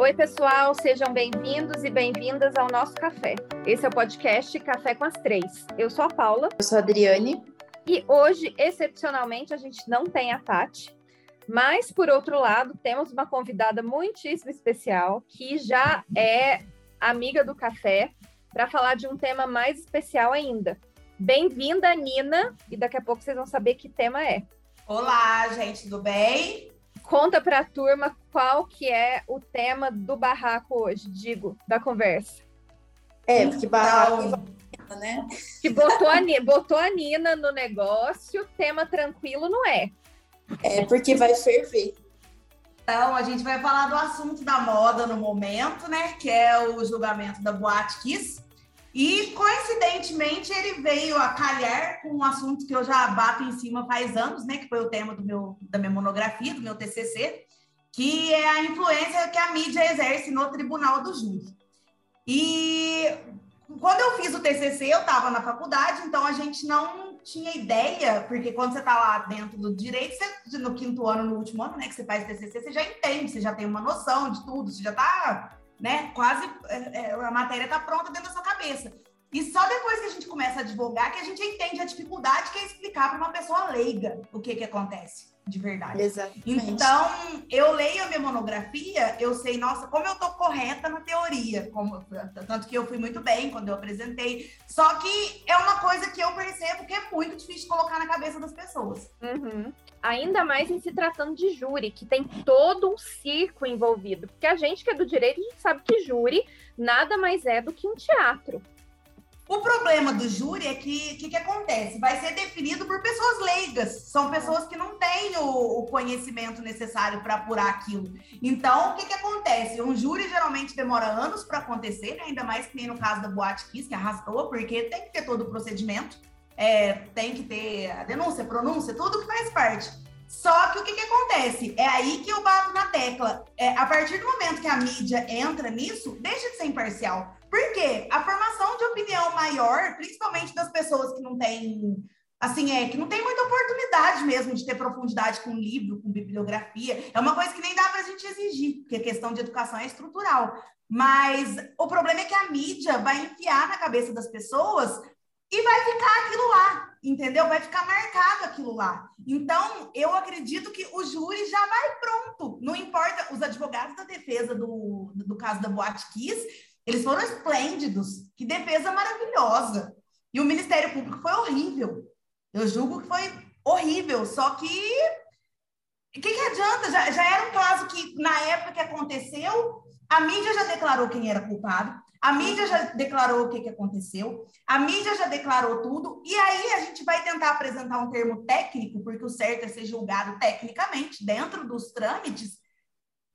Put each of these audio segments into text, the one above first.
Oi, pessoal, sejam bem-vindos e bem-vindas ao nosso café. Esse é o podcast Café com as Três. Eu sou a Paula. Eu sou a Adriane. E hoje, excepcionalmente, a gente não tem a Tati, mas, por outro lado, temos uma convidada muitíssimo especial que já é amiga do café para falar de um tema mais especial ainda. Bem-vinda, Nina, e daqui a pouco vocês vão saber que tema é. Olá, gente, tudo bem? Conta para a turma qual que é o tema do barraco hoje, digo, da conversa. É, porque barraco então, né? Que botou a, botou a Nina no negócio, tema tranquilo não é. É, porque vai ferver. Então, a gente vai falar do assunto da moda no momento, né? Que é o julgamento da Boate Kiss. E, coincidentemente, ele veio a calhar com um assunto que eu já bato em cima faz anos, né? Que foi o tema do meu, da minha monografia, do meu TCC, que é a influência que a mídia exerce no tribunal do júri. E quando eu fiz o TCC, eu estava na faculdade, então a gente não tinha ideia, porque quando você está lá dentro do direito, você, no quinto ano, no último ano, né, que você faz TCC, você já entende, você já tem uma noção de tudo, você já está, né, quase, é, é, a matéria está pronta dentro da sua cabeça. E só depois que a gente começa a advogar que a gente entende a dificuldade que é explicar para uma pessoa leiga o que que acontece de verdade. Exatamente. Então, eu leio a minha monografia, eu sei, nossa, como eu tô correta na teoria, como, tanto que eu fui muito bem quando eu apresentei. Só que é uma coisa que eu percebo que é muito difícil colocar na cabeça das pessoas. Uhum. Ainda mais em se tratando de júri, que tem todo um circo envolvido. Porque a gente que é do direito, a gente sabe que júri nada mais é do que um teatro. O problema do júri é que o que, que, acontece? Vai ser definido por pessoas leigas, são pessoas que não têm o, o conhecimento necessário para apurar aquilo. Então, o que, que acontece? Um júri geralmente demora anos para acontecer, né? ainda mais que nem no caso da Boate Kiss, que arrastou, porque tem que ter todo o procedimento, é, tem que ter a denúncia, a pronúncia, tudo que faz parte. Só que o que, que acontece? É aí que eu bato na tecla. É, a partir do momento que a mídia entra nisso, deixa de ser imparcial. Por quê? A formação de opinião maior, principalmente das pessoas que não têm, assim, é, que não tem muita oportunidade mesmo de ter profundidade com livro, com bibliografia, é uma coisa que nem dá para a gente exigir, porque a questão de educação é estrutural. Mas o problema é que a mídia vai enfiar na cabeça das pessoas e vai ficar aquilo lá, entendeu? Vai ficar marcado aquilo lá. Então, eu acredito que o júri já vai pronto. Não importa, os advogados da defesa do, do caso da Boate Kiss eles foram esplêndidos. Que defesa maravilhosa. E o Ministério Público foi horrível. Eu julgo que foi horrível. Só que. O que, que adianta? Já, já era um caso que, na época que aconteceu, a mídia já declarou quem era culpado, a mídia já declarou o que, que aconteceu, a mídia já declarou tudo, e aí a gente vai tentar apresentar um termo técnico, porque o certo é ser julgado tecnicamente, dentro dos trâmites,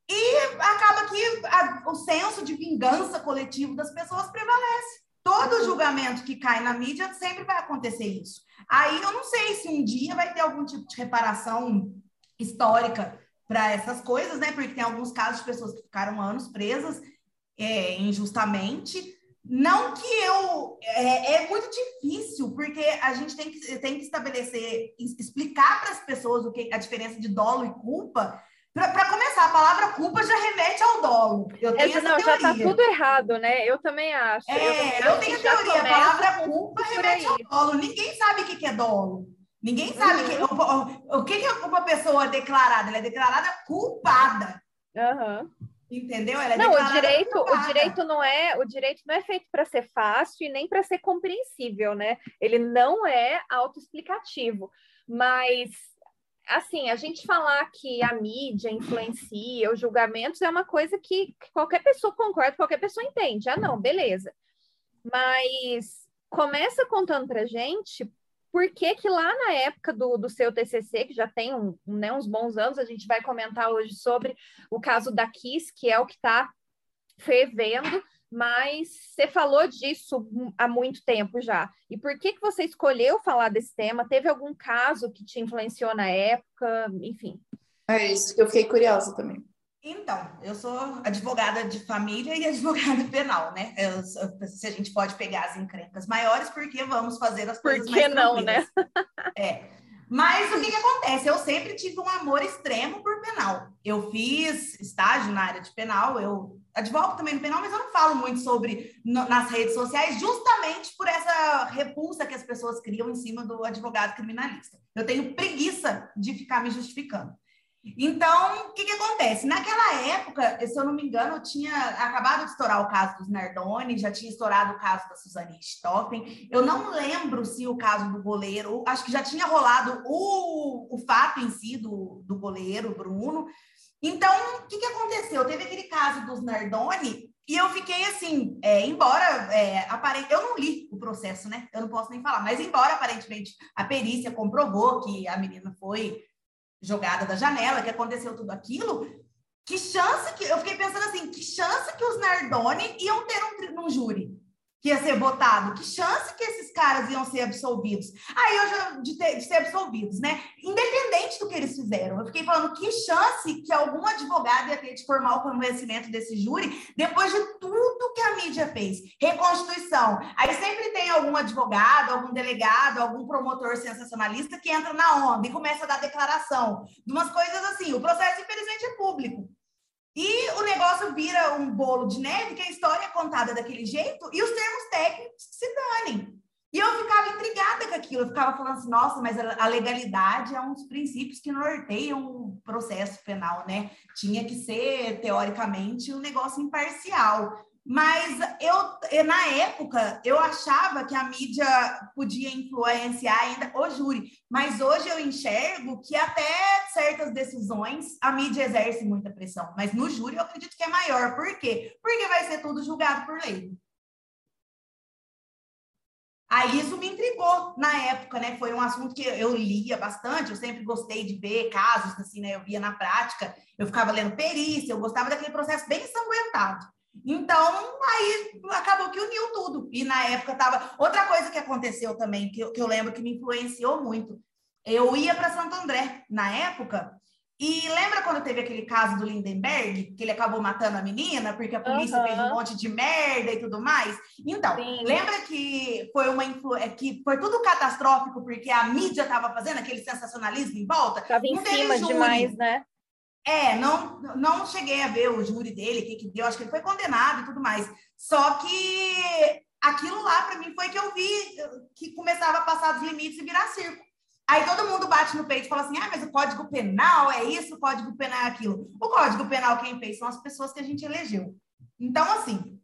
e acaba que a, o senso de vingança coletivo das pessoas prevalece. Todo julgamento que cai na mídia sempre vai acontecer isso. Aí eu não sei se um dia vai ter algum tipo de reparação histórica para essas coisas, né? Porque tem alguns casos de pessoas que ficaram anos presas é, injustamente. Não que eu. É, é, muito difícil, porque a gente tem que, tem que estabelecer, explicar para as pessoas o que a diferença de dolo e culpa, para começar, a palavra culpa já remete ao dolo. Eu tenho essa, não, teoria. já está tudo errado, né? Eu também acho. É, eu, eu tenho a teoria. A palavra culpa remete ao dolo. Ninguém sabe o que é dolo. Ninguém sabe uhum. que, o, o, o, que é uma pessoa declarada. Ela é declarada culpada. Uhum. Entendeu? Ela é não, o direito, o direito não é, o direito não é feito para ser fácil e nem para ser compreensível, né? Ele não é autoexplicativo, mas assim, a gente falar que a mídia influencia os julgamentos é uma coisa que, qualquer pessoa concorda, qualquer pessoa entende. Ah, não, beleza. Mas começa contando pra gente por que que lá na época do, do seu TCC, que já tem um, né, uns bons anos, a gente vai comentar hoje sobre o caso da Kiss, que é o que está fervendo, mas você falou disso há muito tempo já. E por que, que você escolheu falar desse tema? Teve algum caso que te influenciou na época? Enfim. É isso, que eu fiquei curiosa também. Então, eu sou advogada de família e advogada penal, né? Eu, se a gente pode pegar as encrencas maiores, porque vamos fazer as coisas Por que mais não, né? é. Mas o que, que acontece? Eu sempre tive um amor extremo por penal. Eu fiz estágio na área de penal, eu advogo também no penal, mas eu não falo muito sobre no, nas redes sociais, justamente por essa repulsa que as pessoas criam em cima do advogado criminalista. Eu tenho preguiça de ficar me justificando. Então, o que, que acontece? Naquela época, se eu não me engano, eu tinha acabado de estourar o caso dos Nardoni, já tinha estourado o caso da Suzane Stoffen. Eu não lembro se o caso do goleiro, acho que já tinha rolado o, o fato em si do, do goleiro, Bruno. Então, o que, que aconteceu? Teve aquele caso dos Nardoni e eu fiquei assim, é, embora é, aparente, eu não li o processo, né? Eu não posso nem falar, mas embora aparentemente a perícia comprovou que a menina foi jogada da janela, que aconteceu tudo aquilo, que chance que. Eu fiquei pensando assim, que chance que os Nardoni iam ter um, júri que ia ser votado? Que chance que esses caras iam ser absolvidos? Aí eu já de, ter, de, ser absolvidos, né? Independente do que eles fizeram. Eu fiquei falando que chance que algum advogado ia ter de formar o conhecimento desse júri depois de tudo que a mídia fez. Reconstituição. Aí sempre tem algum advogado, algum delegado, algum promotor sensacionalista que entra na onda e começa a dar declaração de umas coisas assim. O processo, infelizmente, é público. E o negócio vira um bolo de neve, que a história é contada daquele jeito, e os termos técnicos se danem. E eu ficava intrigada com aquilo, eu ficava falando assim, nossa, mas a legalidade é um dos princípios que norteiam o processo penal, né? Tinha que ser, teoricamente, um negócio imparcial. Mas eu, na época, eu achava que a mídia podia influenciar ainda o júri. Mas hoje eu enxergo que até certas decisões a mídia exerce muita pressão. Mas no júri eu acredito que é maior. Por quê? Porque vai ser tudo julgado por lei. Aí isso me intrigou na época, né? Foi um assunto que eu lia bastante, eu sempre gostei de ver casos, assim, né? Eu via na prática, eu ficava lendo perícia, eu gostava daquele processo bem ensanguentado. Então, aí acabou que uniu tudo. E na época tava. Outra coisa que aconteceu também, que eu, que eu lembro que me influenciou muito. Eu ia para Santo André na época, e lembra quando teve aquele caso do Lindenberg, que ele acabou matando a menina, porque a polícia uhum. fez um monte de merda e tudo mais? Então, Sim. lembra que foi uma influ... É que foi tudo catastrófico, porque a mídia estava fazendo aquele sensacionalismo em volta? Estava em cima demais, né? É, não, não cheguei a ver o júri dele, o que, que deu, acho que ele foi condenado e tudo mais. Só que aquilo lá, para mim, foi que eu vi que começava a passar dos limites e virar circo. Aí todo mundo bate no peito e fala assim: ah, mas o Código Penal é isso, o Código Penal é aquilo. O Código Penal, quem fez, são as pessoas que a gente elegeu. Então, assim,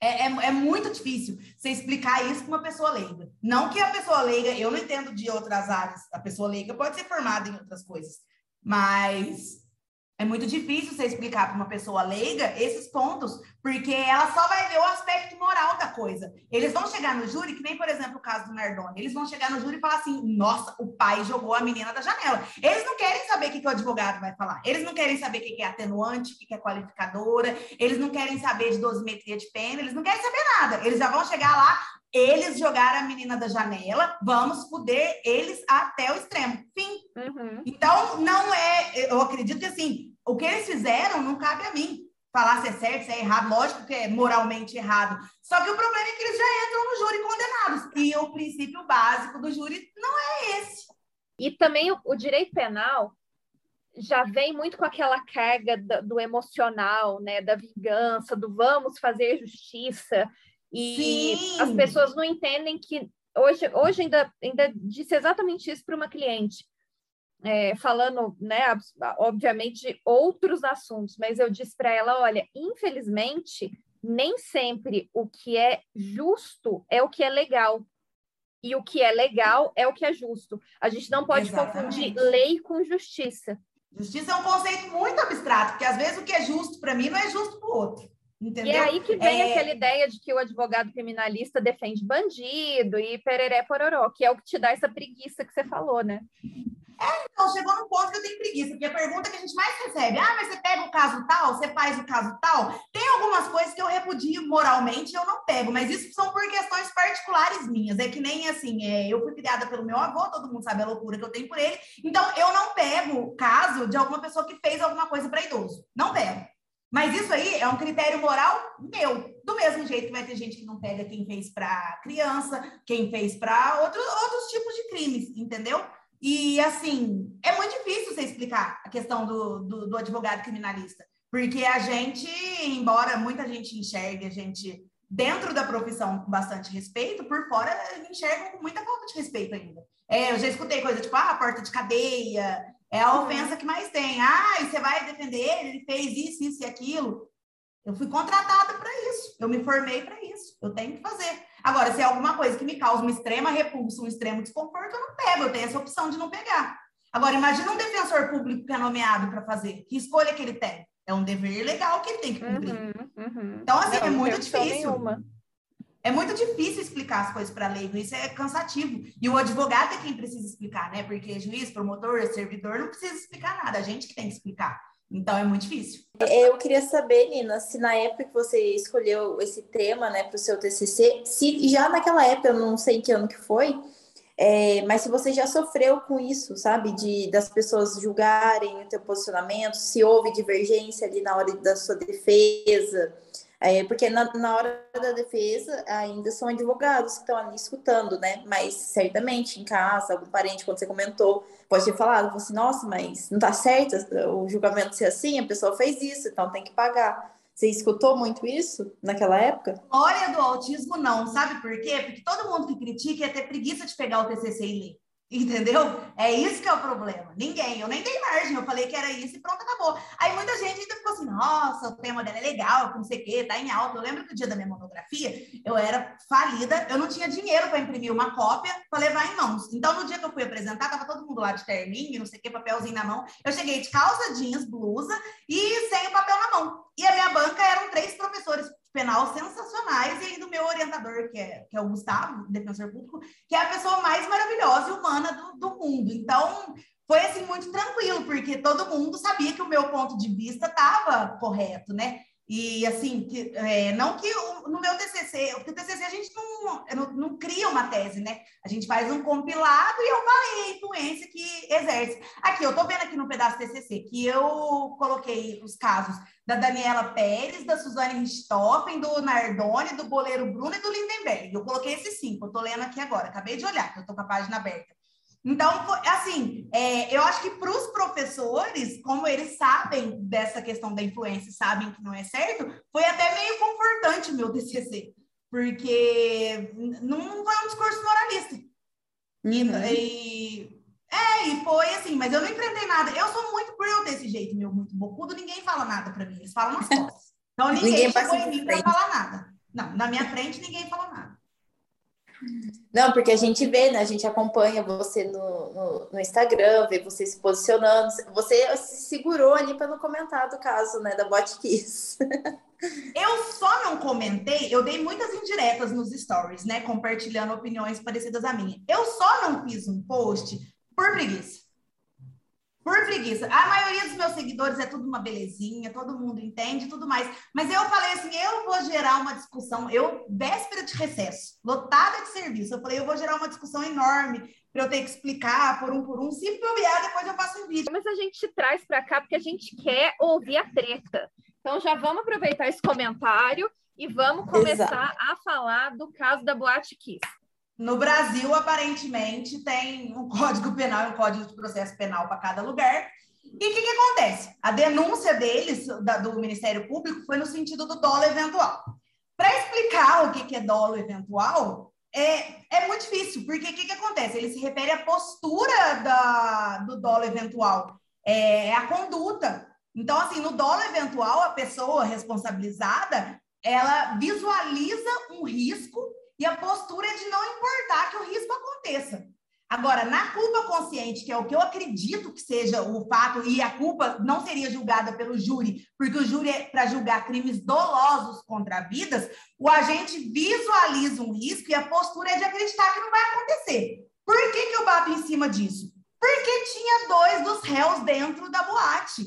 é, é, é muito difícil você explicar isso para uma pessoa leiga. Não que a pessoa leiga, eu não entendo de outras áreas, a pessoa leiga pode ser formada em outras coisas, mas é muito difícil você explicar para uma pessoa leiga esses pontos, porque ela só vai ver o aspecto moral da coisa. Eles vão chegar no júri, que nem, por exemplo, o caso do Nardoni, eles vão chegar no júri e falar assim: nossa, o pai jogou a menina da janela. Eles não querem saber o que, que o advogado vai falar, eles não querem saber o que, que é atenuante, o que, que é qualificadora, eles não querem saber de dosimetria de pena, eles não querem saber nada. Eles já vão chegar lá, eles jogaram a menina da janela, vamos poder eles até o extremo. Fim. Uhum. Então, não é, eu acredito que assim, o que eles fizeram não cabe a mim falar se é certo, se é errado. Lógico que é moralmente errado. Só que o problema é que eles já entram no júri condenados. E o princípio básico do júri não é esse. E também o, o direito penal já vem muito com aquela carga do, do, emocional, né, da vingança, do vamos fazer justiça. E Sim. as pessoas não entendem que hoje, hoje ainda, ainda disse exatamente isso para uma cliente é, falando, né, obviamente, de outros assuntos, mas eu disse para ela: olha, infelizmente, nem sempre o que é justo é o que é legal. E o que é legal é o que é justo. A gente não pode Exatamente. confundir lei com justiça. Justiça é um conceito muito abstrato, porque às vezes o que é justo para mim não é justo para o outro. Entendeu? E é aí que vem é... aquela ideia de que o advogado criminalista defende bandido e pereré pororó, que é o que te dá essa preguiça que você falou, né? É, então, chegou num ponto que eu tenho preguiça, porque a pergunta que a gente mais recebe, ah, mas você pega o caso tal, você faz o caso tal, tem algumas coisas que eu repudio moralmente eu não pego, mas isso são por questões particulares minhas, é que nem assim, é, eu fui criada pelo meu avô, todo mundo sabe a loucura que eu tenho por ele, então eu não pego caso de alguma pessoa que fez alguma coisa para idoso, não pego. Mas isso aí é um critério moral meu. Do mesmo jeito que vai ter gente que não pega quem fez para criança, quem fez para outros, outros tipos de crimes, entendeu? E, assim, é muito difícil você explicar a questão do, do, do advogado criminalista. Porque a gente, embora muita gente enxergue a gente dentro da profissão com bastante respeito, por fora enxergam com muita falta de respeito ainda. É, eu já escutei coisa tipo, ah, porta de cadeia, é a ofensa que mais tem. Ah, e você vai defender ele, ele fez isso, isso e aquilo. Eu fui contratada para isso, eu me formei para isso, eu tenho que fazer. Agora, se é alguma coisa que me causa uma extrema repulsa, um extremo desconforto, eu não pego, eu tenho essa opção de não pegar. Agora, imagina um defensor público que é nomeado para fazer, que escolha que ele tem? É um dever legal que ele tem que cumprir. Uhum, uhum. Então, assim, não, é muito difícil. Nenhuma. É muito difícil explicar as coisas para leigo, isso é cansativo. E o advogado é quem precisa explicar, né? Porque juiz, promotor, servidor não precisa explicar nada, a gente que tem que explicar. Então é muito difícil. Eu queria saber, Nina, se na época que você escolheu esse tema, né, para o seu TCC, se já naquela época, eu não sei que ano que foi, é, mas se você já sofreu com isso, sabe, de das pessoas julgarem o teu posicionamento, se houve divergência ali na hora da sua defesa, é, porque na, na hora da defesa ainda são advogados que estão ali escutando, né? Mas certamente em casa, algum parente, quando você comentou, pode ter falado, assim, nossa, mas não tá certo o julgamento ser assim, a pessoa fez isso, então tem que pagar. Você escutou muito isso naquela época? Olha, do autismo não, sabe por quê? Porque todo mundo que critica ia ter preguiça de pegar o TCC e ler. Entendeu? É isso que é o problema. Ninguém, eu nem dei margem, eu falei que era isso e pronto, acabou. Aí muita gente ainda ficou assim, nossa, o tema dela é legal, não sei o quê, tá em alta. Eu lembro que o dia da minha monografia, eu era falida, eu não tinha dinheiro para imprimir uma cópia para levar em mãos. Então, no dia que eu fui apresentar, tava todo mundo lá de terninho, não sei o quê, papelzinho na mão. Eu cheguei de calça jeans, blusa e sem o papel na mão. E a minha banca eram três professores penal sensacionais, e ainda o meu orientador, que é, que é o Gustavo, defensor público, que é a pessoa mais maravilhosa e humana do, do mundo. Então, foi assim muito tranquilo, porque todo mundo sabia que o meu ponto de vista estava correto, né? E assim, que, é, não que o, no meu TCC, porque o TCC a gente não, não, não, cria uma tese, né? A gente faz um compilado e eu falei a influência que exerce. Aqui, eu tô vendo aqui no pedaço TCC que eu coloquei os casos da Daniela Pérez, da Suzane Richthofen, do Nardoni, do Boleiro Bruno e do Lindenberg. Eu coloquei esses cinco, eu tô lendo aqui agora, acabei de olhar, que eu tô com a página aberta. Então, assim, é, eu acho que para os professores, como eles sabem dessa questão da influência, sabem que não é certo, foi até meio confortante meu TCC, porque não foi um discurso moralista. Uhum. E, é, e foi assim, mas eu não enfrentei nada. Eu sou muito por eu desse jeito, meu, muito bocudo, ninguém fala nada para mim, eles falam nas costas. Então ninguém, ninguém chegou em mim para falar nada. Não, na minha frente ninguém falou nada. Não, porque a gente vê, né? A gente acompanha você no, no, no, Instagram, vê você se posicionando. Você se segurou ali para não comentar do caso, né, da Botkiss. Eu só não comentei, eu dei muitas indiretas nos stories, né? Compartilhando opiniões parecidas a minha. Eu só não fiz um post por preguiça. Por preguiça. A maioria dos meus seguidores é tudo uma belezinha, todo mundo entende tudo mais. Mas eu falei assim: eu vou gerar uma discussão. Eu, véspera de recesso, lotada de serviço, eu falei: eu vou gerar uma discussão enorme para eu ter que explicar por um por um. Se bobear, depois eu faço um vídeo. Mas a gente traz para cá porque a gente quer ouvir a treta. Então já vamos aproveitar esse comentário e vamos começar Exato. a falar do caso da Boate Kiss. No Brasil, aparentemente, tem um código penal e um código de processo penal para cada lugar. E o que, que, acontece? A denúncia deles, da, do Ministério Público, foi no sentido do dolo eventual. Para explicar o que, que é dolo eventual, é, é muito difícil, porque o que, que acontece? Ele se refere à postura da, do dolo eventual, é, é a conduta. Então, assim, no dolo eventual, a pessoa responsabilizada, ela visualiza um risco e a postura é de não importar que o risco aconteça. Agora, na culpa consciente, que é o que eu acredito que seja o fato, e a culpa não seria julgada pelo júri, porque o júri é para julgar crimes dolosos contra vidas, o agente visualiza um risco e a postura é de acreditar que não vai acontecer. Por que, que eu bato em cima disso? Porque tinha dois dos réus dentro da boate.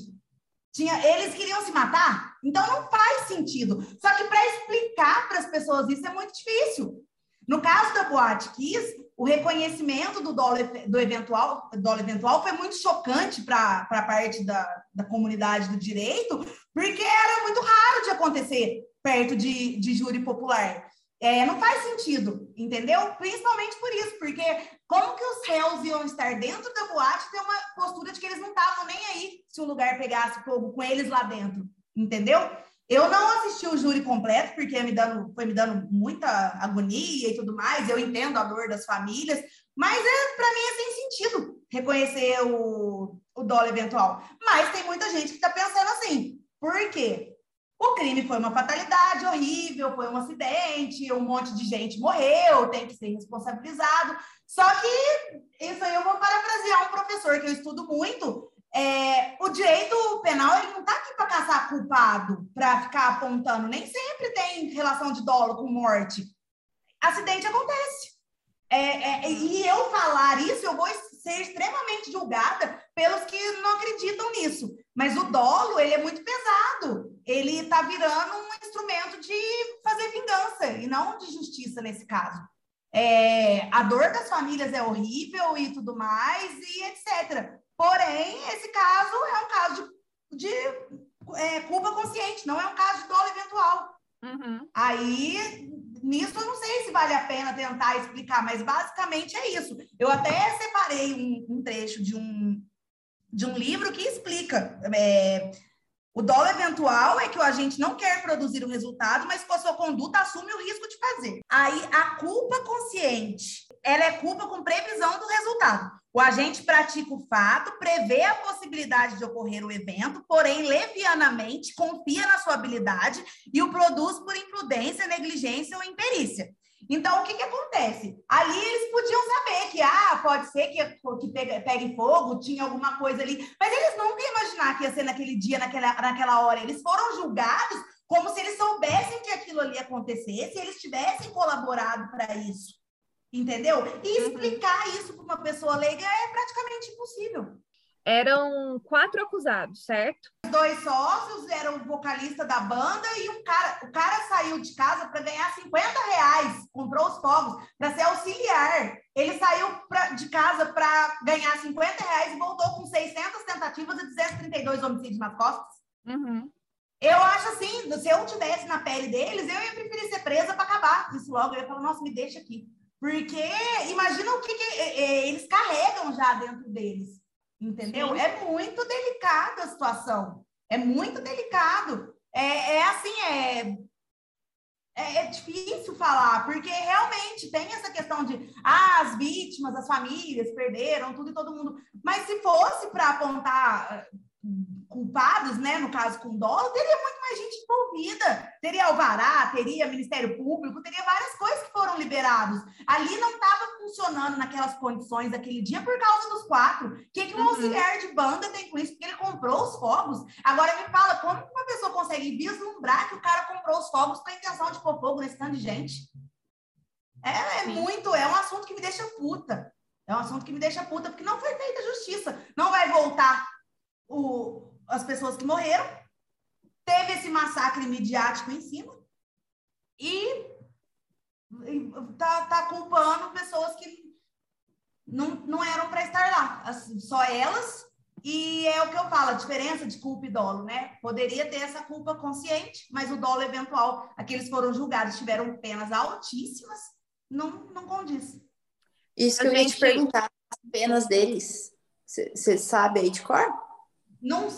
Tinha, eles queriam se matar? Então não faz sentido. Só que para explicar para as pessoas isso é muito difícil. No caso da Boate Kiss, o reconhecimento do dolo, do eventual, dolo eventual foi muito chocante para a parte da, da comunidade do direito, porque era muito raro de acontecer perto de, de júri popular. É, não faz sentido, entendeu? Principalmente por isso, porque como que os réus iam estar dentro da boate ter uma postura de que eles não estavam nem aí se o lugar pegasse fogo com eles lá dentro, entendeu? Eu não assisti o júri completo, porque me dando, foi me dando muita agonia e tudo mais. Eu entendo a dor das famílias, mas é, para mim é sem sentido reconhecer o, o dólar eventual. Mas tem muita gente que está pensando assim. Por quê? O crime foi uma fatalidade horrível, foi um acidente, um monte de gente morreu, tem que ser responsabilizado. Só que isso aí eu vou parafrasear um professor que eu estudo muito. É, o direito penal ele não está aqui para caçar culpado, para ficar apontando. Nem sempre tem relação de dolo com morte. Acidente acontece. É, é, e eu falar isso, eu vou ser extremamente julgada pelos que não acreditam nisso. Mas o dolo, ele é muito pesado. Ele está virando um instrumento de fazer vingança e não de justiça nesse caso. É, a dor das famílias é horrível e tudo mais, e etc. Porém, esse caso é um caso de, de é, culpa consciente, não é um caso de dolo eventual. Uhum. Aí, nisso eu não sei se vale a pena tentar explicar, mas basicamente é isso. Eu até separei um, um trecho de um, de um livro que explica. É, o dolo eventual é que o agente não quer produzir o resultado, mas com a sua conduta assume o risco de fazer. Aí a culpa consciente, ela é culpa com previsão do resultado. O agente pratica o fato, prevê a possibilidade de ocorrer o evento, porém levianamente confia na sua habilidade e o produz por imprudência, negligência ou imperícia. Então, o que, que acontece? Ali eles podiam saber que, ah, pode ser que, que pegue, pegue fogo, tinha alguma coisa ali, mas eles nunca iam imaginar que ia ser naquele dia, naquela, naquela hora. Eles foram julgados como se eles soubessem que aquilo ali acontecesse e eles tivessem colaborado para isso. Entendeu? E uhum. explicar isso para uma pessoa leiga é praticamente impossível. Eram quatro acusados, certo? Dois sócios, era o vocalista da banda e um cara. O cara saiu de casa para ganhar 50 reais, comprou os fogos para ser auxiliar. Ele saiu pra, de casa para ganhar 50 reais e voltou com 600 tentativas e 232 homicídios nas costas. Uhum. Eu acho assim, se eu tivesse na pele deles, eu ia preferir ser presa para acabar isso logo. Eu ia falar, nossa, me deixa aqui. Porque imagina o que, que é, é, eles carregam já dentro deles. Entendeu? Sim. É muito delicada a situação. É muito delicado. É, é assim, é, é, é, difícil falar, porque realmente tem essa questão de ah, as vítimas, as famílias perderam tudo e todo mundo. Mas se fosse para apontar culpados, né, no caso com dolo, teria muito mais gente envolvida. Teria alvará, teria Ministério Público, teria várias coisas que foram liberados. Ali não estava funcionando naquelas condições daquele dia por causa dos quatro. O que, que um uhum. auxiliar de banda tem com isso? Porque ele comprou os fogos. Agora me fala, como uma pessoa consegue vislumbrar que o cara comprou os fogos com a intenção de pôr fogo nesse tanto de gente? É, é muito, é um assunto que me deixa puta. É um assunto que me deixa puta, porque não foi feita justiça. Não vai voltar o, as pessoas que morreram, teve esse massacre midiático em cima e, tá, tá culpando pessoas que não, não eram para estar lá, assim, só elas. E é o que eu falo, a diferença de culpa e dolo, né? Poderia ter essa culpa consciente, mas o dolo eventual, aqueles foram julgados, tiveram penas altíssimas, não, não condiz. Isso que a eu gente... ia te perguntar, as penas deles, você sabe aí de cor?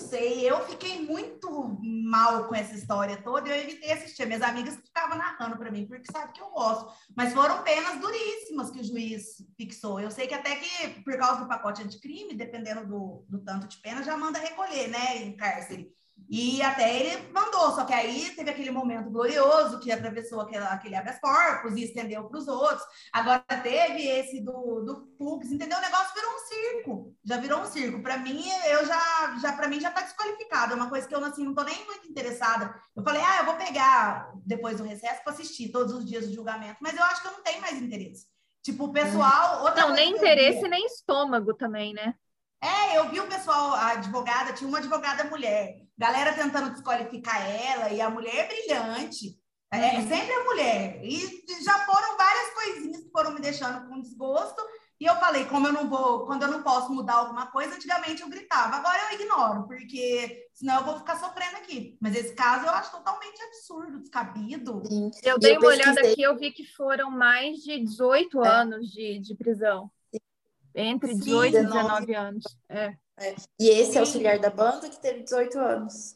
Sei, eu fiquei muito mal com essa história toda. Eu evitei assistir. Minhas amigas ficavam narrando para mim, porque sabe que eu gosto. Mas foram penas duríssimas que o juiz fixou. Eu sei que até que, por causa do pacote anticrime, dependendo do, do tanto de pena, já manda recolher, né, em cárcere. E até ele mandou, só que aí teve aquele momento glorioso que atravessou aquele, aquele habeas corpus e estendeu para os outros. Agora teve esse do, do Fux, entendeu? O negócio virou um circo. Já virou um circo. Para mim, eu já, já para mim já está desqualificado. É uma coisa que eu assim, não estou nem muito interessada. Eu falei, ah, eu vou pegar depois do recesso para assistir todos os dias do julgamento, mas eu acho que eu não tenho mais interesse. Tipo, o pessoal. não, nem interesse, nem estômago também, né? É, eu vi o pessoal, a advogada, tinha uma advogada mulher, galera tentando desqualificar ela, e a mulher é brilhante. É, uhum. sempre a mulher. E já foram várias coisinhas que foram me deixando com desgosto. E eu falei, como eu não vou, quando eu não posso mudar alguma coisa, antigamente eu gritava, agora eu ignoro, porque senão eu vou ficar sofrendo aqui. Mas esse caso eu acho totalmente absurdo, descabido. Sim. Eu dei eu uma olhada aqui, eu vi que foram mais de 18 é. anos de, de prisão. Entre 18 Sim, e 19 anos. É. É. E esse auxiliar da banda que teve 18 anos.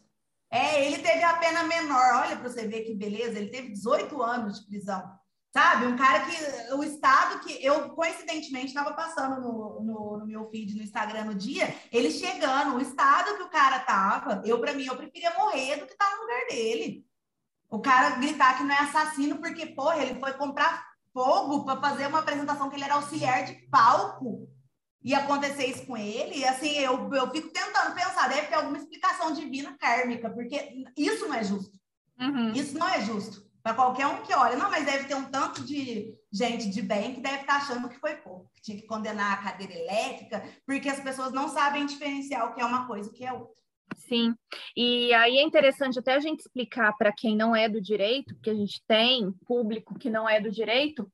É, ele teve a pena menor. Olha para você ver que beleza, ele teve 18 anos de prisão. Sabe? Um cara que o estado que eu coincidentemente estava passando no, no, no, meu feed no Instagram no dia, ele chegando, o estado que o cara tava, eu para mim eu preferia morrer do que estar tá no lugar dele. O cara gritar que não é assassino porque, porra, ele foi comprar fogo para fazer uma apresentação que ele era auxiliar de palco e acontecer isso com ele, e assim, eu, eu fico tentando pensar, deve ter alguma explicação divina kármica, porque isso não é justo. Uhum. Isso não é justo. Para qualquer um que olha, não, mas deve ter um tanto de gente de bem que deve estar achando que foi pouco, que tinha que condenar a cadeira elétrica, porque as pessoas não sabem diferenciar o que é uma coisa e o que é outra. Sim, e aí é interessante até a gente explicar para quem não é do direito, porque a gente tem público que não é do direito,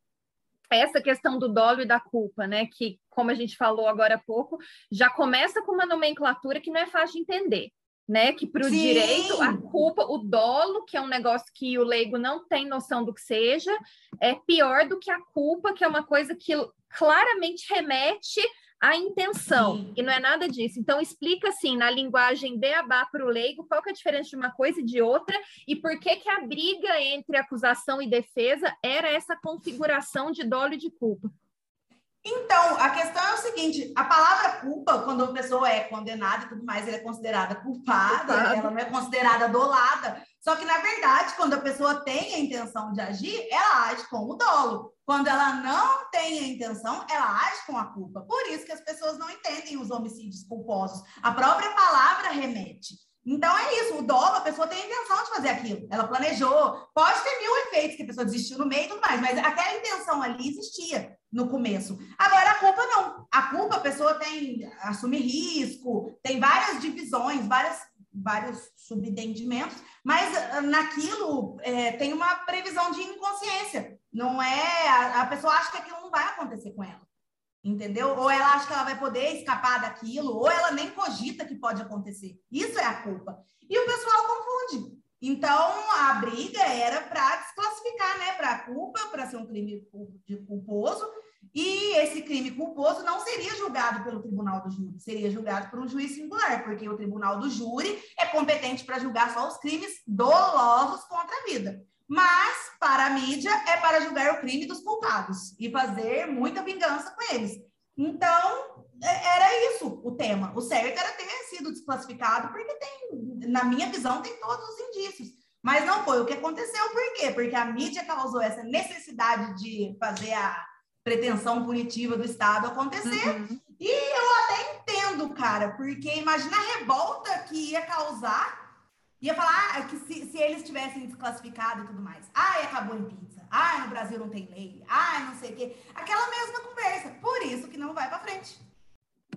essa questão do dolo e da culpa, né? Que, como a gente falou agora há pouco, já começa com uma nomenclatura que não é fácil de entender. Né, que para o direito a culpa, o dolo, que é um negócio que o leigo não tem noção do que seja, é pior do que a culpa, que é uma coisa que claramente remete a intenção, Sim. e não é nada disso. Então, explica assim, na linguagem beabá para o leigo, qual que é a diferença de uma coisa e de outra, e por que que a briga entre acusação e defesa era essa configuração de dolo e de culpa. Então, a questão é o seguinte: a palavra culpa, quando a pessoa é condenada e tudo mais, ela é considerada culpada, Culpado. ela não é considerada dolada. Só que, na verdade, quando a pessoa tem a intenção de agir, ela age com o dolo. Quando ela não tem a intenção, ela age com a culpa. Por isso que as pessoas não entendem os homicídios culposos. A própria palavra remete. Então é isso, o dolo, a pessoa tem a intenção de fazer aquilo. Ela planejou, pode ter mil efeitos que a pessoa desistiu no meio e tudo mais, mas aquela intenção ali existia no começo. Agora a culpa não. A culpa a pessoa tem assume risco, tem várias divisões, várias, vários subentendimentos, mas ah, naquilo é, tem uma previsão de inconsciência. Não é a, a pessoa acha que aquilo não vai acontecer com ela entendeu? Ou ela acha que ela vai poder escapar daquilo, ou ela nem cogita que pode acontecer. Isso é a culpa. E o pessoal confunde. Então, a briga era para desclassificar, né? Para a culpa, para ser um crime de culposo. E esse crime culposo não seria julgado pelo tribunal do júri, seria julgado por um juiz singular, porque o tribunal do júri é competente para julgar só os crimes dolosos contra a vida. Mas, para a mídia, é para julgar o crime dos culpados e fazer muita vingança com eles. Então, é, era isso o tema. O certo era ter sido desclassificado, porque tem, na minha visão, tem todos os indícios. Mas não foi o que aconteceu, por quê? Porque a mídia causou essa necessidade de fazer a pretensão punitiva do Estado acontecer. Uhum. E eu até entendo, cara, porque imagina a revolta que ia causar Ia falar ah, que se, se eles tivessem desclassificado e tudo mais. Ai, acabou em pizza. Ai, no Brasil não tem lei. Ai, não sei o quê. Aquela mesma conversa. Por isso que não vai para frente.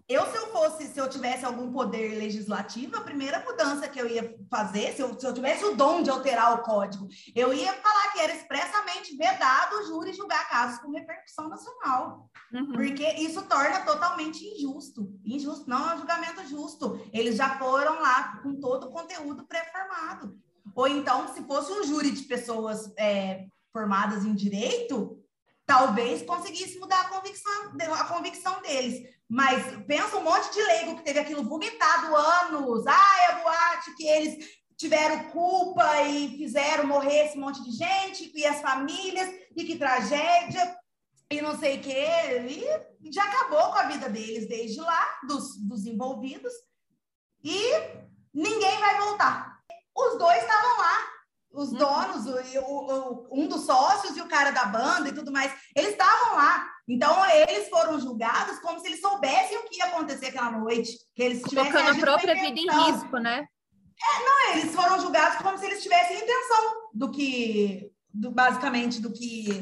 Eu, se eu fosse, se eu tivesse algum poder legislativo, a primeira mudança que eu ia fazer, se eu, se eu tivesse o dom de alterar o código, eu ia falar que era expressamente vedado o júri julgar casos com repercussão nacional. Uhum. Porque isso torna totalmente injusto. Injusto, não é um julgamento justo. Eles já foram lá com todo o conteúdo pré-formado. Ou então, se fosse um júri de pessoas é, formadas em direito, talvez conseguisse mudar a convicção, a convicção deles. Mas pensa um monte de leigo que teve aquilo vomitado anos. Ai, a boate que eles tiveram culpa e fizeram morrer esse monte de gente, e as famílias, e que tragédia, e não sei o quê. E já acabou com a vida deles desde lá, dos, dos envolvidos. E ninguém vai voltar. Os dois estavam lá, os uhum. donos, o, o, um dos sócios e o cara da banda e tudo mais, eles estavam lá. Então, eles foram julgados como se eles soubessem o que ia acontecer aquela noite. Que eles tivessem Colocando a própria vida em risco, né? É, não, eles foram julgados como se eles tivessem intenção do que, do, basicamente, do que,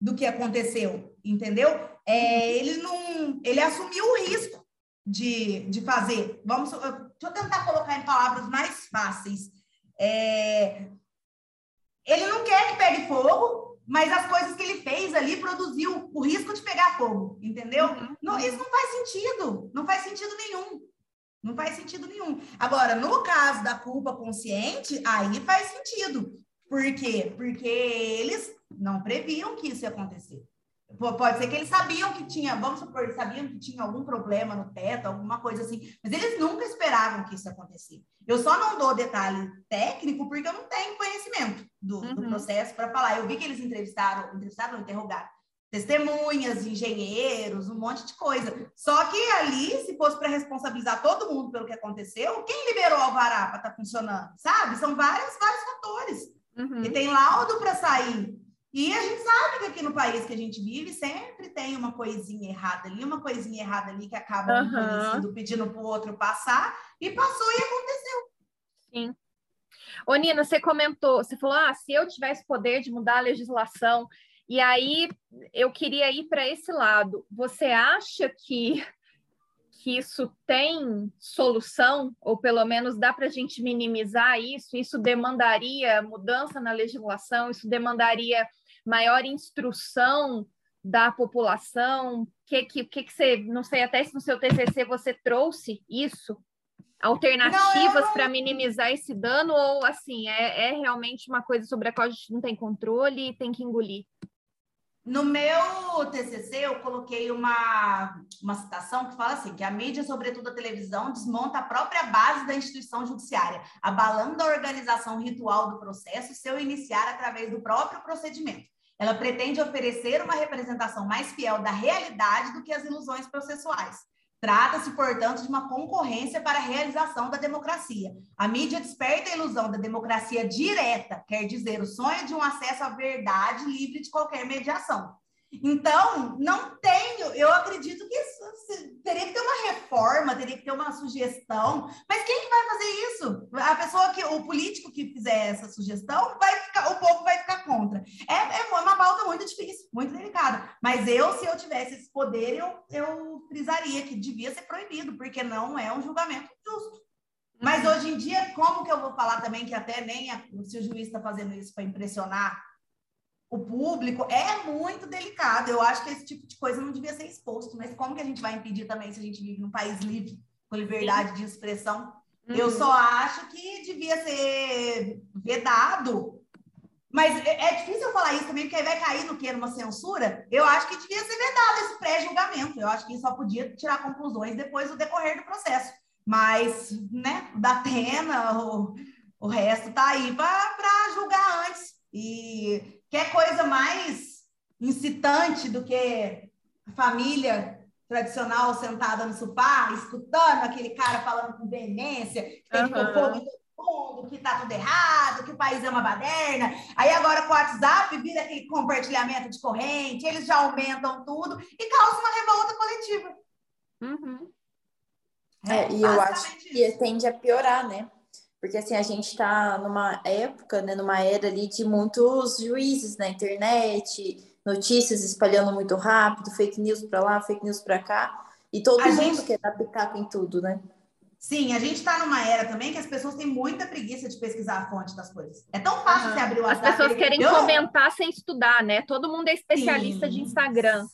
do que aconteceu, entendeu? É, ele não, ele assumiu o risco de, de fazer. Vamos, deixa eu tentar colocar em palavras mais fáceis. É, ele não quer que pegue fogo, mas as coisas que ele fez ali produziu o risco de pegar fogo, entendeu? Uhum. Não, isso não faz sentido, não faz sentido nenhum. Não faz sentido nenhum. Agora, no caso da culpa consciente, aí faz sentido. Por quê? Porque eles não previam que isso ia acontecer. Pode ser que eles sabiam que tinha, vamos supor, sabiam que tinha algum problema no teto, alguma coisa assim, mas eles nunca esperavam que isso acontecesse. Eu só não dou detalhe técnico porque eu não tenho conhecimento do, uhum. do processo para falar. Eu vi que eles entrevistaram, entrevistaram, interrogaram testemunhas, engenheiros, um monte de coisa. Só que ali, se fosse para responsabilizar todo mundo pelo que aconteceu, quem liberou o alvará para estar tá funcionando, sabe? São vários, vários fatores. Uhum. E tem laudo para sair. E a gente sabe que aqui no país que a gente vive sempre tem uma coisinha errada ali, uma coisinha errada ali que acaba uhum. pedindo para o outro passar, e passou e aconteceu. Sim. Ô, Nina, você comentou, você falou, ah, se eu tivesse poder de mudar a legislação, e aí eu queria ir para esse lado. Você acha que, que isso tem solução, ou pelo menos dá para a gente minimizar isso? Isso demandaria mudança na legislação, isso demandaria maior instrução da população? Que que, que, que você, não sei até se no seu TCC você trouxe isso, alternativas para minimizar esse dano ou assim é, é realmente uma coisa sobre a qual a gente não tem controle e tem que engolir? No meu TCC, eu coloquei uma, uma citação que fala assim, que a mídia, sobretudo a televisão, desmonta a própria base da instituição judiciária, abalando a organização ritual do processo, seu iniciar através do próprio procedimento. Ela pretende oferecer uma representação mais fiel da realidade do que as ilusões processuais. Trata-se, portanto, de uma concorrência para a realização da democracia. A mídia desperta a ilusão da democracia direta, quer dizer, o sonho de um acesso à verdade livre de qualquer mediação. Então, não tenho, eu acredito que isso, teria que ter uma reforma, teria que ter uma sugestão, mas quem que vai fazer isso? A pessoa que, o político que fizer essa sugestão, vai ficar, o povo vai ficar contra. É, é pauta muito difícil, muito delicada, mas eu, se eu tivesse esse poder, eu, eu frisaria que devia ser proibido, porque não é um julgamento justo. Mas uhum. hoje em dia, como que eu vou falar também que até nem a, se o juiz está fazendo isso para impressionar o público, é muito delicado. Eu acho que esse tipo de coisa não devia ser exposto, mas como que a gente vai impedir também se a gente vive num país livre, com liberdade Sim. de expressão? Uhum. Eu só acho que devia ser vedado. Mas é, é difícil eu falar isso também, porque aí vai cair no que? Numa censura? Eu acho que devia ser vedado esse pré-julgamento. Eu acho que só podia tirar conclusões depois do decorrer do processo. Mas, né, da pena, o, o resto tá aí para julgar antes. E Quer coisa mais incitante do que a família tradicional sentada no sofá, escutando aquele cara falando com veemência, que tem uhum. fogo mundo, que tá tudo errado, que o país é uma baderna. Aí agora com o WhatsApp vira aquele compartilhamento de corrente, eles já aumentam tudo e causa uma revolta coletiva. Uhum. É, é, e eu acho que tende a piorar, né? Porque assim, a gente está numa época, né, numa era ali de muitos juízes na internet, notícias espalhando muito rápido, fake news para lá, fake news para cá, e todo a mundo gente... quer dar pitaco em tudo, né? Sim, a gente está numa era também que as pessoas têm muita preguiça de pesquisar a fonte das coisas. É tão fácil uhum. você abrir o WhatsApp. As pessoas querem eu... comentar sem estudar, né? Todo mundo é especialista Sim. de Instagram.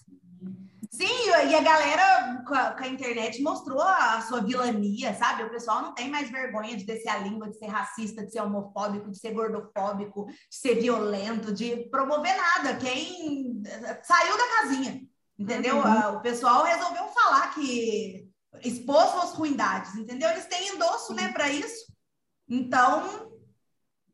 Sim, e a galera com a, com a, internet mostrou a sua vilania, sabe? O pessoal não tem mais vergonha de descer a língua, de ser racista, de ser homofóbico, de ser gordofóbico, de ser violento, de promover nada. Quem saiu da casinha, entendeu? Uhum. O pessoal resolveu falar que expôs suas ruindades, entendeu? Eles têm endosso, né, para isso. Então,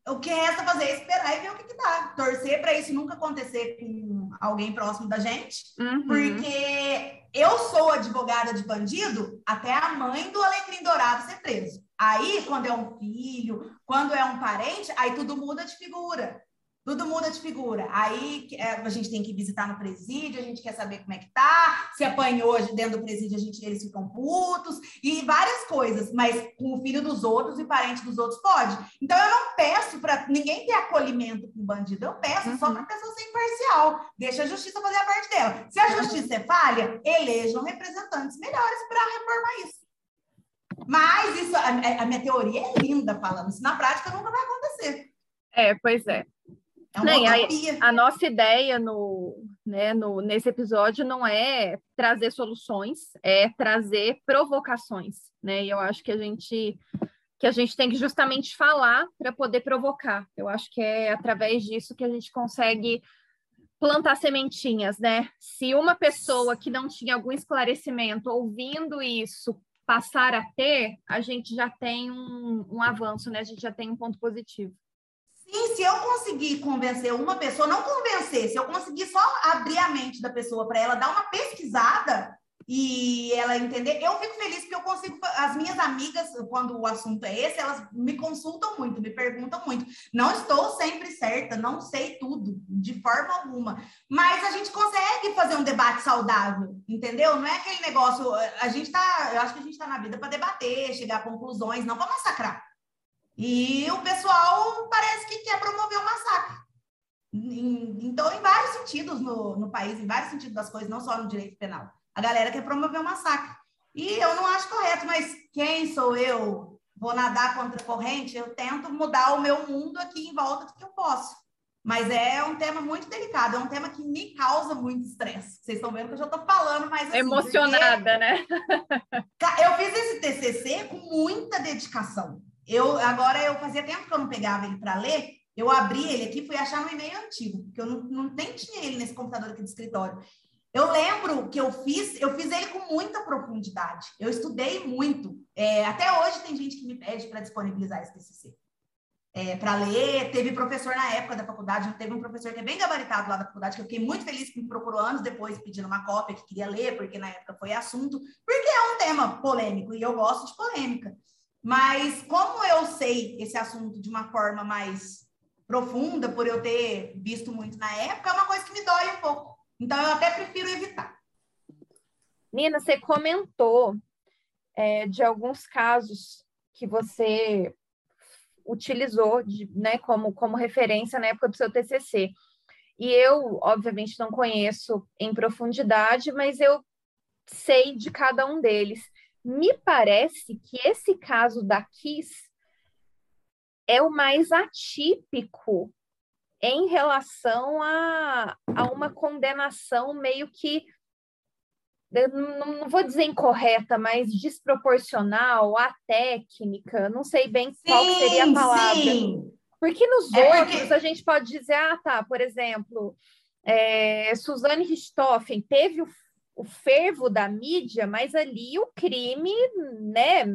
o que resta fazer é esperar e ver o que, que dá. Torcer para isso nunca acontecer com alguém próximo da gente, uhum. porque eu sou advogada de bandido até a mãe do Alecrim Dourado ser preso. Aí, quando é um filho, quando é um parente, aí tudo muda de figura. Tudo muda de figura. Aí é, a gente tem que visitar no presídio, a gente quer saber como é que tá. Se apanhou hoje dentro do presídio, a gente, eles ficam putos e várias coisas. Mas com o filho dos outros e parente dos outros pode. Então eu não peço para ninguém ter acolhimento com bandido. Eu peço uhum. só para a pessoa ser imparcial. Deixa a justiça fazer a parte dela. Se a justiça é falha, elejam representantes melhores para reformar isso. Mas isso, a, a minha teoria é linda falando. Isso na prática nunca vai acontecer. É, pois é. É não, a, a, nossa ideia no, né, no, nesse episódio não é trazer soluções, é trazer provocações, né? E eu acho que a gente que a gente tem que justamente falar para poder provocar. Eu acho que é através disso que a gente consegue plantar sementinhas, né? Se uma pessoa que não tinha algum esclarecimento ouvindo isso passar a ter, a gente já tem um, um avanço, né? A gente já tem um ponto positivo. Sim, se eu conseguir convencer uma pessoa, não convencer, se eu conseguir só abrir a mente da pessoa para ela dar uma pesquisada, e ela entender. Eu fico feliz porque eu consigo. As minhas amigas, quando o assunto é esse, elas me consultam muito, me perguntam muito. Não estou sempre certa, não sei tudo, de forma alguma. Mas a gente consegue fazer um debate saudável, entendeu? Não é aquele negócio. A gente tá. Eu acho que a gente está na vida para debater, chegar a conclusões, não para massacrar. E o pessoal parece que quer promover o um massacre. Então, em vários sentidos no, no país, em vários sentidos das coisas, não só no direito penal. A galera quer promover um massacre. E eu não acho correto, mas quem sou eu? Vou nadar contra a corrente? Eu tento mudar o meu mundo aqui em volta do que eu posso. Mas é um tema muito delicado, é um tema que me causa muito estresse. Vocês estão vendo que eu já estou falando mais assim, Emocionada, né? eu fiz esse TCC com muita dedicação. Eu agora eu fazia tempo que eu não pegava ele para ler. Eu abri ele aqui, fui achar no e-mail antigo, porque eu não, não nem tinha ele nesse computador aqui do escritório. Eu lembro que eu fiz, eu fiz ele com muita profundidade. Eu estudei muito. É, até hoje tem gente que me pede para disponibilizar esse TCC. É, para ler, teve professor na época da faculdade, teve um professor que é bem gabaritado lá da faculdade, que eu fiquei muito feliz que me procurou anos depois pedindo uma cópia que queria ler, porque na época foi assunto, porque é um tema polêmico e eu gosto de polêmica. Mas como eu sei esse assunto de uma forma mais profunda, por eu ter visto muito na época, é uma coisa que me dói um pouco. Então, eu até prefiro evitar. Nina, você comentou é, de alguns casos que você utilizou de, né, como, como referência na época do seu TCC. E eu, obviamente, não conheço em profundidade, mas eu sei de cada um deles. Me parece que esse caso da Kiss é o mais atípico em relação a, a uma condenação meio que não, não, vou dizer incorreta, mas desproporcional, técnica não sei bem sim, qual seria a palavra. Sim. Porque nos é outros porque... a gente pode dizer, ah, tá, por exemplo, é, Suzane Richthofen teve o, o fervo da mídia, mas ali o crime, né,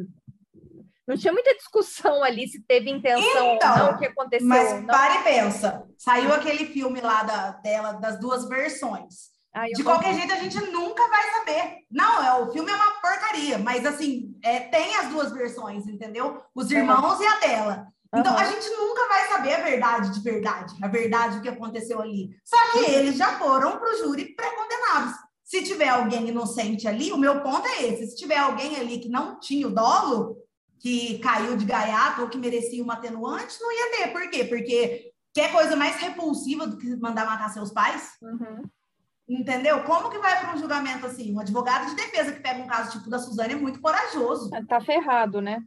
não tinha muita discussão ali se teve intenção então, ou não, o que aconteceu. Mas para e pensa. Saiu aquele filme lá da, dela, das duas versões. de qualquer jeito, a gente nunca vai saber. Não, é, o filme é uma porcaria, mas assim, é, tem as duas versões, entendeu? Os irmãos uhum. e a dela. Então, uhum. a gente nunca vai saber a verdade de verdade, a verdade do que aconteceu ali. Só que uhum. eles já foram para o júri pré-condenados. Se tiver alguém inocente ali, o meu ponto é esse: se tiver alguém ali que não tinha o dolo, que caiu de gaiato ou que merecia uma atenuante, não ia ter. Por quê? Porque quer coisa mais repulsiva do que mandar matar seus pais? Uhum. Entendeu? Como que vai para um julgamento assim? Um advogado de defesa que pega um caso tipo da Suzane é muito corajoso. Tá ferrado, né?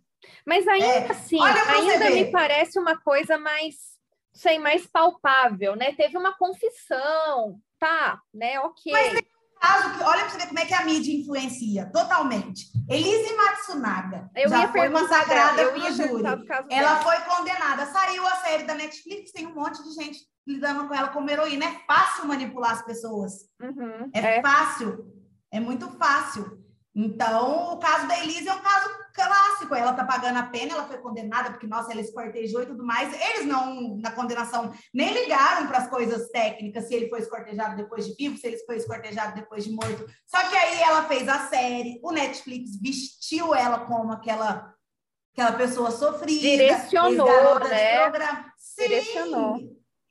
Mas ainda é. assim, ainda me parece uma coisa mais, sei, mais palpável, né? Teve uma confissão, tá, né? Ok. Mas caso que, olha para você ver como é que a mídia influencia totalmente. Elise Matsunaga eu já foi consagrada para o júri. Ela foi condenada. Saiu a série da Netflix, tem um monte de gente lidando com ela como heroína. É fácil manipular as pessoas. Uhum, é, é fácil. É muito fácil. Então, o caso da Elise é um caso clássico. Ela está pagando a pena, ela foi condenada porque, nossa, ela escortejou e tudo mais. Eles não, na condenação, nem ligaram para as coisas técnicas, se ele foi escortejado depois de vivo, se ele foi escortejado depois de morto. Só que aí ela fez a série, o Netflix vestiu ela como aquela, aquela pessoa sofrida. Direcionou, né? Sim. Direcionou.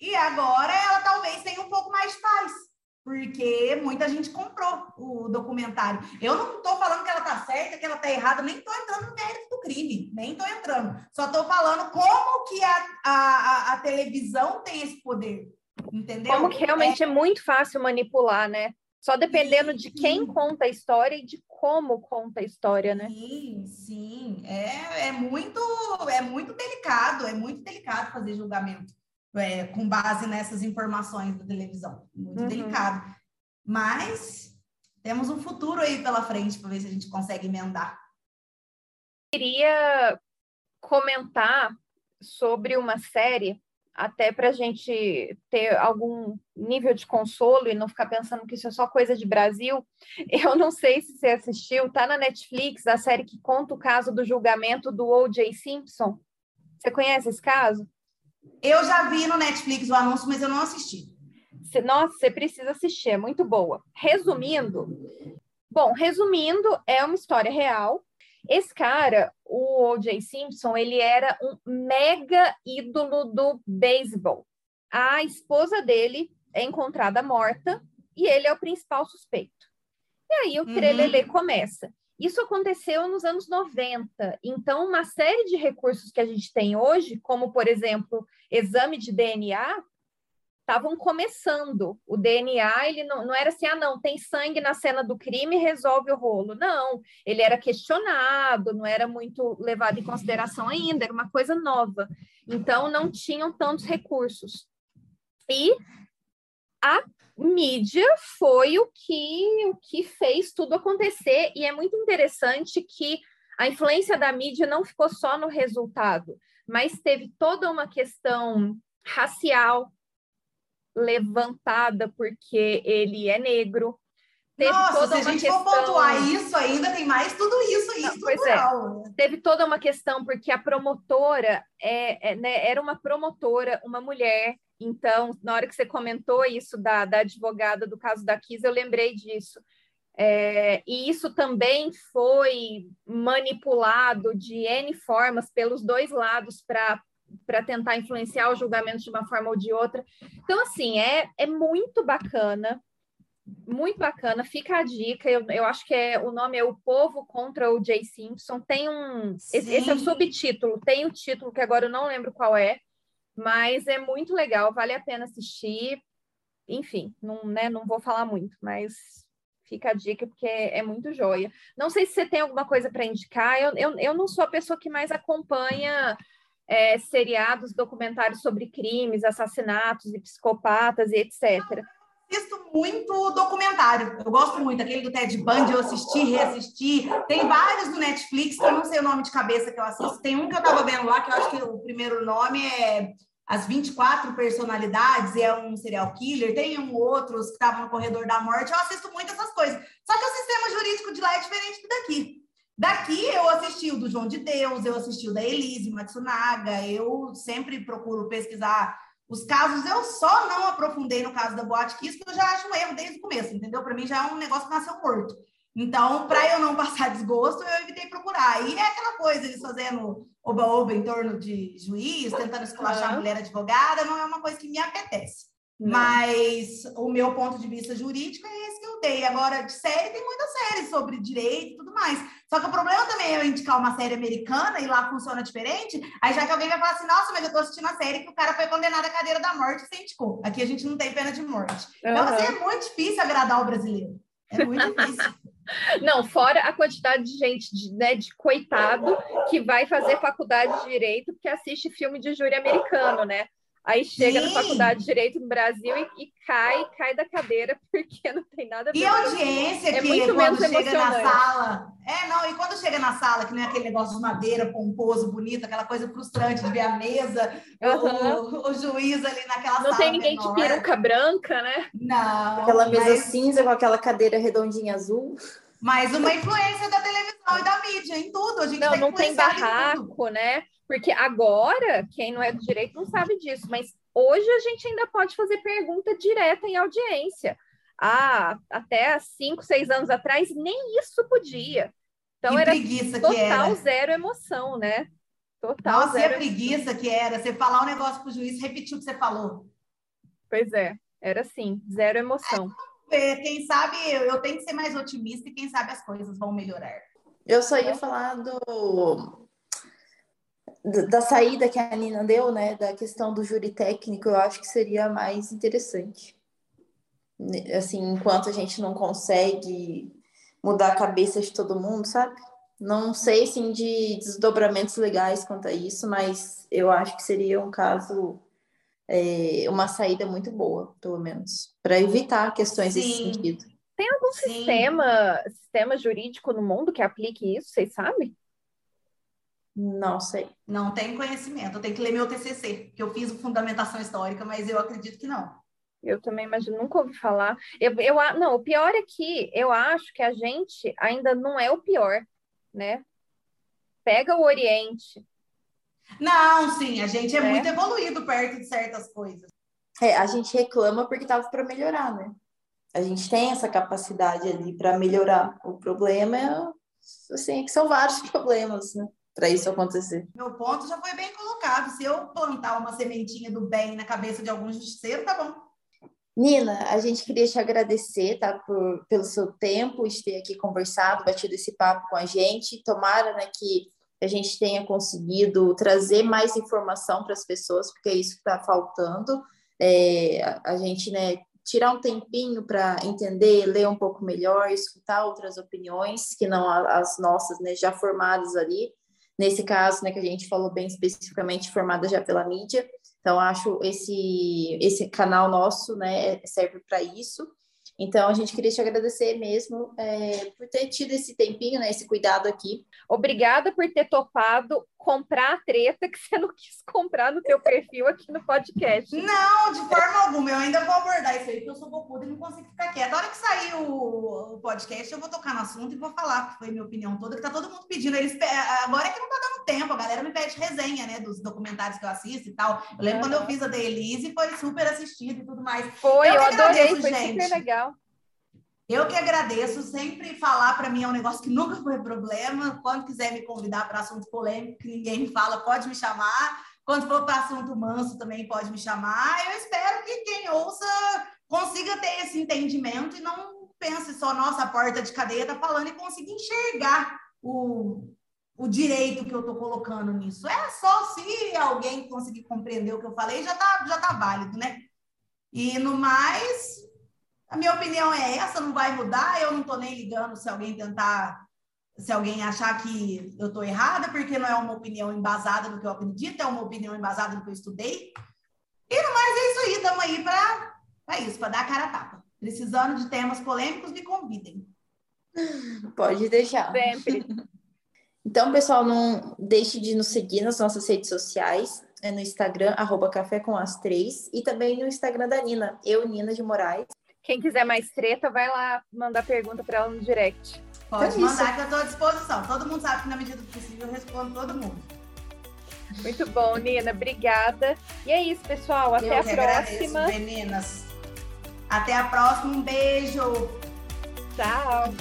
E agora ela talvez tenha um pouco mais de paz porque muita gente comprou o documentário. Eu não estou falando que ela está certa, que ela está errada, nem estou entrando no mérito do crime, nem estou entrando. Só estou falando como que a, a, a, televisão tem esse poder, entendeu? Como que realmente é, é muito fácil manipular, né? Só dependendo sim, de quem conta a história e de como conta a história, né? Sim, sim. É, é, muito, é muito delicado, é muito delicado fazer julgamento. É, com base nessas informações da televisão. Muito uhum. delicado. Mas temos um futuro aí pela frente para ver se a gente consegue emendar. Queria comentar sobre uma série, até para a gente ter algum nível de consolo e não ficar pensando que isso é só coisa de Brasil. Eu não sei se você assistiu, tá na Netflix a série que conta o caso do julgamento do O.J. Simpson. Você conhece esse caso? Eu já vi no Netflix o anúncio, mas eu não assisti. Nossa, você precisa assistir, é muito boa. Resumindo, bom, resumindo, é uma história real. Esse cara, o O.J. Simpson, ele era um mega ídolo do beisebol. A esposa dele é encontrada morta e ele é o principal suspeito. E aí o trelelê uhum. começa. Isso aconteceu nos anos 90. Então, uma série de recursos que a gente tem hoje, como, por exemplo, exame de DNA, estavam começando. O DNA, ele não, não era assim, ah, não, tem sangue na cena do crime, resolve o rolo. Não, ele era questionado, não era muito levado em consideração ainda, era uma coisa nova. Então, não tinham tantos recursos. E a mídia foi o que, o que fez tudo acontecer, e é muito interessante que a influência da mídia não ficou só no resultado, mas teve toda uma questão racial levantada porque ele é negro. Teve Nossa, toda se a gente questão... for pontuar isso ainda, tem mais tudo isso aí, pois é. Teve toda uma questão porque a promotora é, é né, era uma promotora, uma mulher então, na hora que você comentou isso da, da advogada do caso da Kiss, eu lembrei disso. É, e isso também foi manipulado de N formas pelos dois lados para tentar influenciar o julgamento de uma forma ou de outra. Então, assim, é, é muito bacana, muito bacana. Fica a dica, eu, eu acho que é, o nome é O Povo contra o Jay Simpson. Tem um. Esse, esse é o subtítulo, tem o título que agora eu não lembro qual é mas é muito legal, vale a pena assistir. Enfim, não, né, não vou falar muito, mas fica a dica porque é, muito joia. Não sei se você tem alguma coisa para indicar, eu, eu, eu não sou a pessoa que mais acompanha é, seriados, documentários sobre crimes, assassinatos e psicopatas e etc assisto muito documentário. Eu gosto muito. Aquele do Ted Bundy, eu assisti, reassisti. Tem vários do Netflix, que eu não sei o nome de cabeça que eu assisto. Tem um que eu estava vendo lá, que eu acho que o primeiro nome é As 24 Personalidades, e é um serial killer. Tem um outros que estavam no corredor da morte. Eu assisto muito essas coisas. Só que o sistema jurídico de lá é diferente do daqui. Daqui eu assisti o do João de Deus, eu assisti o da Elise Matsunaga, eu sempre procuro pesquisar os casos eu só não aprofundei no caso da Boate Kiss, que eu já acho um erro desde o começo, entendeu? Para mim já é um negócio que nasceu morto. Então, para eu não passar desgosto, eu evitei procurar. E é aquela coisa, eles fazendo oba-oba em torno de juiz, tentando esculachar uhum. a mulher advogada, não é uma coisa que me apetece. Mas o meu ponto de vista jurídico é esse que eu dei. Agora, de série, tem muita série sobre direito e tudo mais. Só que o problema também é eu indicar uma série americana e lá funciona diferente. Aí já que alguém vai falar assim, nossa, mas eu tô assistindo a série que o cara foi condenado à cadeira da morte e você indicou. Aqui a gente não tem pena de morte. Uhum. Então, assim, é muito difícil agradar o brasileiro. É muito difícil. Não, fora a quantidade de gente, de, né, de coitado, que vai fazer faculdade de direito porque assiste filme de júri americano, né? Aí chega Sim. na faculdade de Direito no Brasil e, e, cai, cai da cadeira, porque não tem nada a ver. E a audiência é que muito quando chega na sala. É, não, e quando chega na sala, que não é aquele negócio de madeira pomposo, bonito, aquela coisa frustrante de ver a mesa, uhum. o, o, juiz ali naquela não sala. Não tem ninguém menor. de peruca branca, né? Não. Aquela mesa mas... cinza com aquela cadeira redondinha azul. Mas uma influência da televisão e da mídia em tudo. A gente não, não tem barraco, né? Porque agora, quem não é do direito não sabe disso, mas hoje a gente ainda pode fazer pergunta direta em audiência. Ah, até cinco, seis anos atrás, nem isso podia. Então que era total era. zero emoção, né? Total Nossa, zero. e a preguiça que era você falar um negócio para o juiz repetir o que você falou. Pois é, era assim, zero emoção. É, quem sabe eu tenho que ser mais otimista e quem sabe as coisas vão melhorar. Eu só ia falar do da saída que a Nina deu, né, da questão do júri técnico, eu acho que seria mais interessante. Assim, enquanto a gente não consegue mudar a cabeça de todo mundo, sabe? Não sei, sim, de desdobramentos legais quanto a isso, mas eu acho que seria um caso é, uma saída muito boa, pelo menos, para evitar questões Sim. nesse sentido. Tem algum Sim. sistema, sistema jurídico no mundo que aplique isso, vocês sabem? Não sei. Não tenho conhecimento. Eu tenho que ler meu TCC, que eu fiz fundamentação histórica, mas eu acredito que não. Eu também imagino, nunca ouvi falar. Eu, eu, não, o pior é que eu acho que a gente ainda não é o pior, né? Pega o Oriente. Não, sim, a gente é, é. muito evoluído perto de certas coisas. É, a gente reclama porque estava para melhorar, né? A gente tem essa capacidade ali para melhorar. O problema é, assim, é que são vários problemas, né? Para isso acontecer. Meu ponto já foi bem colocado. Se eu plantar uma sementinha do bem na cabeça de algum justiceiro, tá bom. Nina, a gente queria te agradecer, tá, por, pelo seu tempo, de ter aqui conversado, batido esse papo com a gente. Tomara, né, que a gente tenha conseguido trazer mais informação para as pessoas, porque é isso que está faltando. É, a gente, né, tirar um tempinho para entender, ler um pouco melhor, escutar outras opiniões que não as nossas, né, já formadas ali. Nesse caso, né, que a gente falou bem especificamente, formada já pela mídia. Então, acho esse esse canal nosso, né, serve para isso. Então, a gente queria te agradecer mesmo é, por ter tido esse tempinho, né, esse cuidado aqui. Obrigada por ter topado comprar a treta que você não quis comprar no teu perfil aqui no podcast. Não, de forma alguma. Eu ainda vou abordar isso aí, porque eu sou bocuda e não consigo ficar quieta. A hora que sair o, o, podcast, eu vou tocar no assunto e vou falar, que foi minha opinião toda, que tá todo mundo pedindo. Eles, agora é que não tá dando tempo, a galera me pede resenha, né, dos documentários que eu assisto e tal. Eu lembro quando eu fiz a da Elise, foi super assistido e tudo mais. Foi, eu, eu adorei, foi gente. super legal. Eu que agradeço, sempre falar para mim é um negócio que nunca foi problema. Quando quiser me convidar para assunto polêmico, que ninguém me fala, pode me chamar. Quando for para assunto manso, também pode me chamar. Eu espero que quem ouça consiga ter esse entendimento e não pense só, nossa, porta de cadeia está falando e consiga enxergar o, o direito que eu estou colocando nisso. É só se alguém conseguir compreender o que eu falei, já está já tá válido, né? E no mais, a minha opinião é essa, não vai mudar. Eu não estou nem ligando se alguém tentar, se alguém achar que eu estou errada, porque não é uma opinião embasada no que eu acredito, é uma opinião embasada no que eu estudei. E no mais é isso aí, estamos aí para isso, para dar a cara a tapa. Precisando de temas polêmicos, me convidem. Pode deixar. Sempre. Então, pessoal, não deixe de nos seguir nas nossas redes sociais, é no Instagram, arroba Café com as Três, e também no Instagram da Nina, eu, Nina de Moraes. Quem quiser mais treta, vai lá mandar pergunta para ela no direct. Pode então, mandar que eu estou à disposição. Todo mundo sabe que na medida do possível eu respondo todo mundo. Muito bom, Nina. Obrigada. E é isso, pessoal. Até eu a próxima. Agradeço, meninas. Até a próxima. Um beijo. Tchau.